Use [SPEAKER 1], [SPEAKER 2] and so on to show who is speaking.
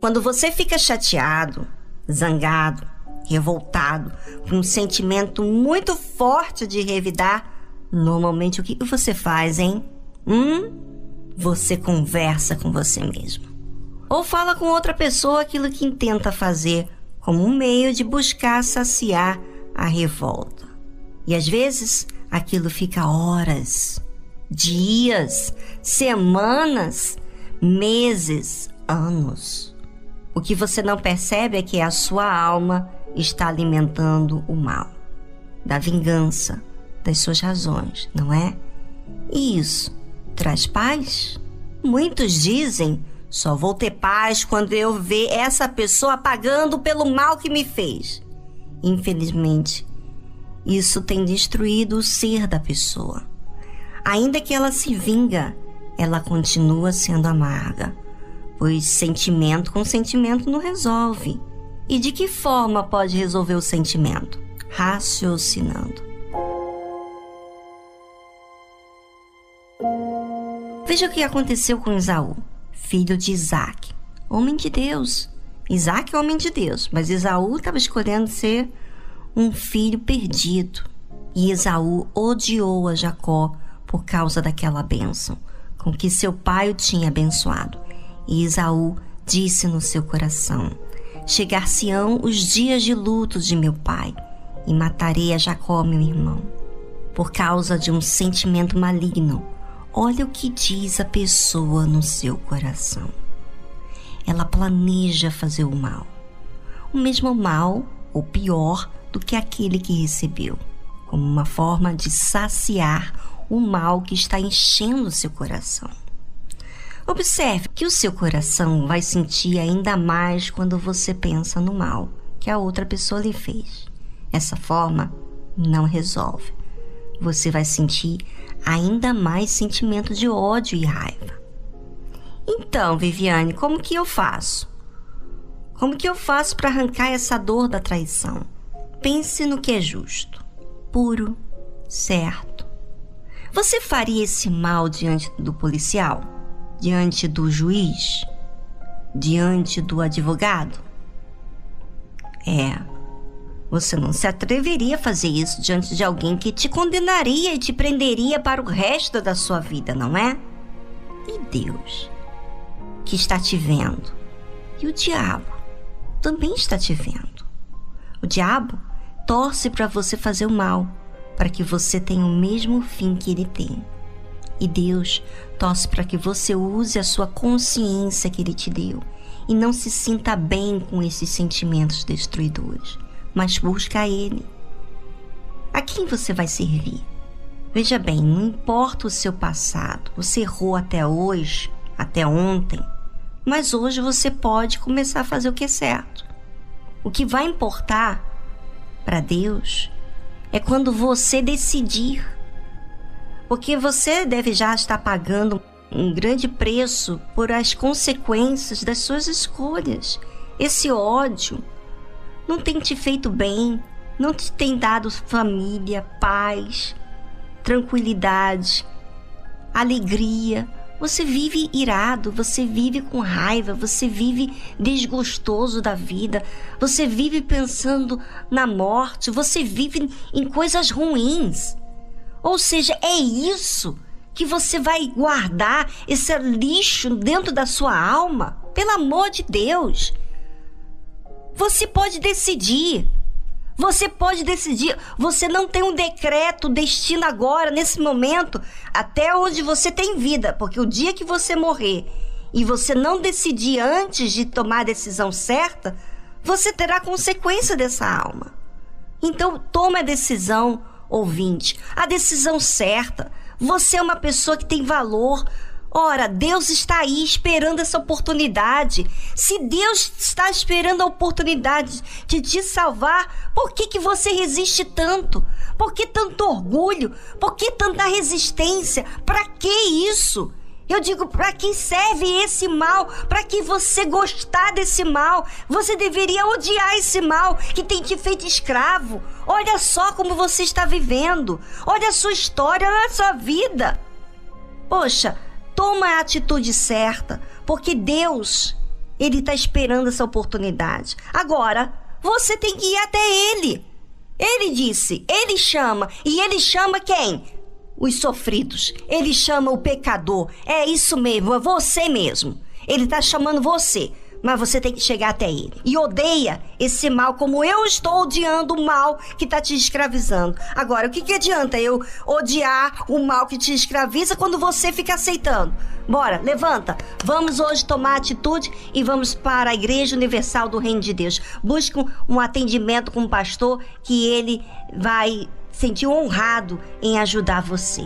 [SPEAKER 1] Quando você fica chateado, zangado, revoltado, com um sentimento muito forte de revidar, normalmente o que você faz, hein? Hum? Você conversa com você mesmo. Ou fala com outra pessoa aquilo que intenta fazer como um meio de buscar saciar a revolta. E às vezes aquilo fica horas, dias, semanas, meses, anos. O que você não percebe é que a sua alma está alimentando o mal, da vingança, das suas razões, não é? E isso traz paz? Muitos dizem: só vou ter paz quando eu ver essa pessoa pagando pelo mal que me fez. Infelizmente, isso tem destruído o ser da pessoa. Ainda que ela se vinga, ela continua sendo amarga, pois sentimento com sentimento não resolve. E de que forma pode resolver o sentimento? Raciocinando. Veja o que aconteceu com Esaú, filho de Isaac, homem de Deus. Isaac é homem de Deus, mas Esaú estava escolhendo ser um filho perdido. E Esaú odiou a Jacó por causa daquela bênção com que seu pai o tinha abençoado. E Esaú disse no seu coração: Chegar-se-ão os dias de luto de meu pai, e matarei a Jacó, meu irmão. Por causa de um sentimento maligno, olha o que diz a pessoa no seu coração. Ela planeja fazer o mal. O mesmo mal, ou pior, do que aquele que recebeu, como uma forma de saciar o mal que está enchendo seu coração. Observe que o seu coração vai sentir ainda mais quando você pensa no mal que a outra pessoa lhe fez. Essa forma não resolve. Você vai sentir ainda mais sentimento de ódio e raiva. Então, Viviane, como que eu faço? Como que eu faço para arrancar essa dor da traição? Pense no que é justo, puro, certo. Você faria esse mal diante do policial? Diante do juiz? Diante do advogado? É. Você não se atreveria a fazer isso diante de alguém que te condenaria e te prenderia para o resto da sua vida, não é? E Deus, que está te vendo, e o diabo também está te vendo. O diabo torce para você fazer o mal, para que você tenha o mesmo fim que ele tem. E Deus torce para que você use a sua consciência que ele te deu e não se sinta bem com esses sentimentos destruidores, mas busca ele. A quem você vai servir? Veja bem, não importa o seu passado, você errou até hoje, até ontem, mas hoje você pode começar a fazer o que é certo. O que vai importar para Deus é quando você decidir. Porque você deve já estar pagando um grande preço por as consequências das suas escolhas. Esse ódio não tem te feito bem, não te tem dado família, paz, tranquilidade, alegria você vive irado, você vive com raiva, você vive desgostoso da vida, você vive pensando na morte, você vive em coisas ruins. Ou seja, é isso que você vai guardar esse lixo dentro da sua alma? Pelo amor de Deus. Você pode decidir. Você pode decidir. Você não tem um decreto destino agora, nesse momento, até onde você tem vida. Porque o dia que você morrer e você não decidir antes de tomar a decisão certa, você terá consequência dessa alma. Então, tome a decisão, ouvinte, a decisão certa. Você é uma pessoa que tem valor. Ora, Deus está aí esperando essa oportunidade. Se Deus está esperando a oportunidade de te salvar, por que, que você resiste tanto? Por que tanto orgulho? Por que tanta resistência? Para que isso? Eu digo, para que serve esse mal? Para que você gostar desse mal? Você deveria odiar esse mal que tem te feito escravo. Olha só como você está vivendo. Olha a sua história, olha a sua vida. Poxa, toma a atitude certa, porque Deus, Ele está esperando essa oportunidade. Agora, você tem que ir até ele. Ele disse, ele chama. E ele chama quem? Os sofridos. Ele chama o pecador. É isso mesmo, é você mesmo. Ele está chamando você mas você tem que chegar até ele. E odeia esse mal como eu estou odiando o mal que está te escravizando. Agora, o que, que adianta eu odiar o mal que te escraviza quando você fica aceitando? Bora, levanta. Vamos hoje tomar atitude e vamos para a Igreja Universal do Reino de Deus. Busque um atendimento com o pastor que ele vai sentir honrado em ajudar você.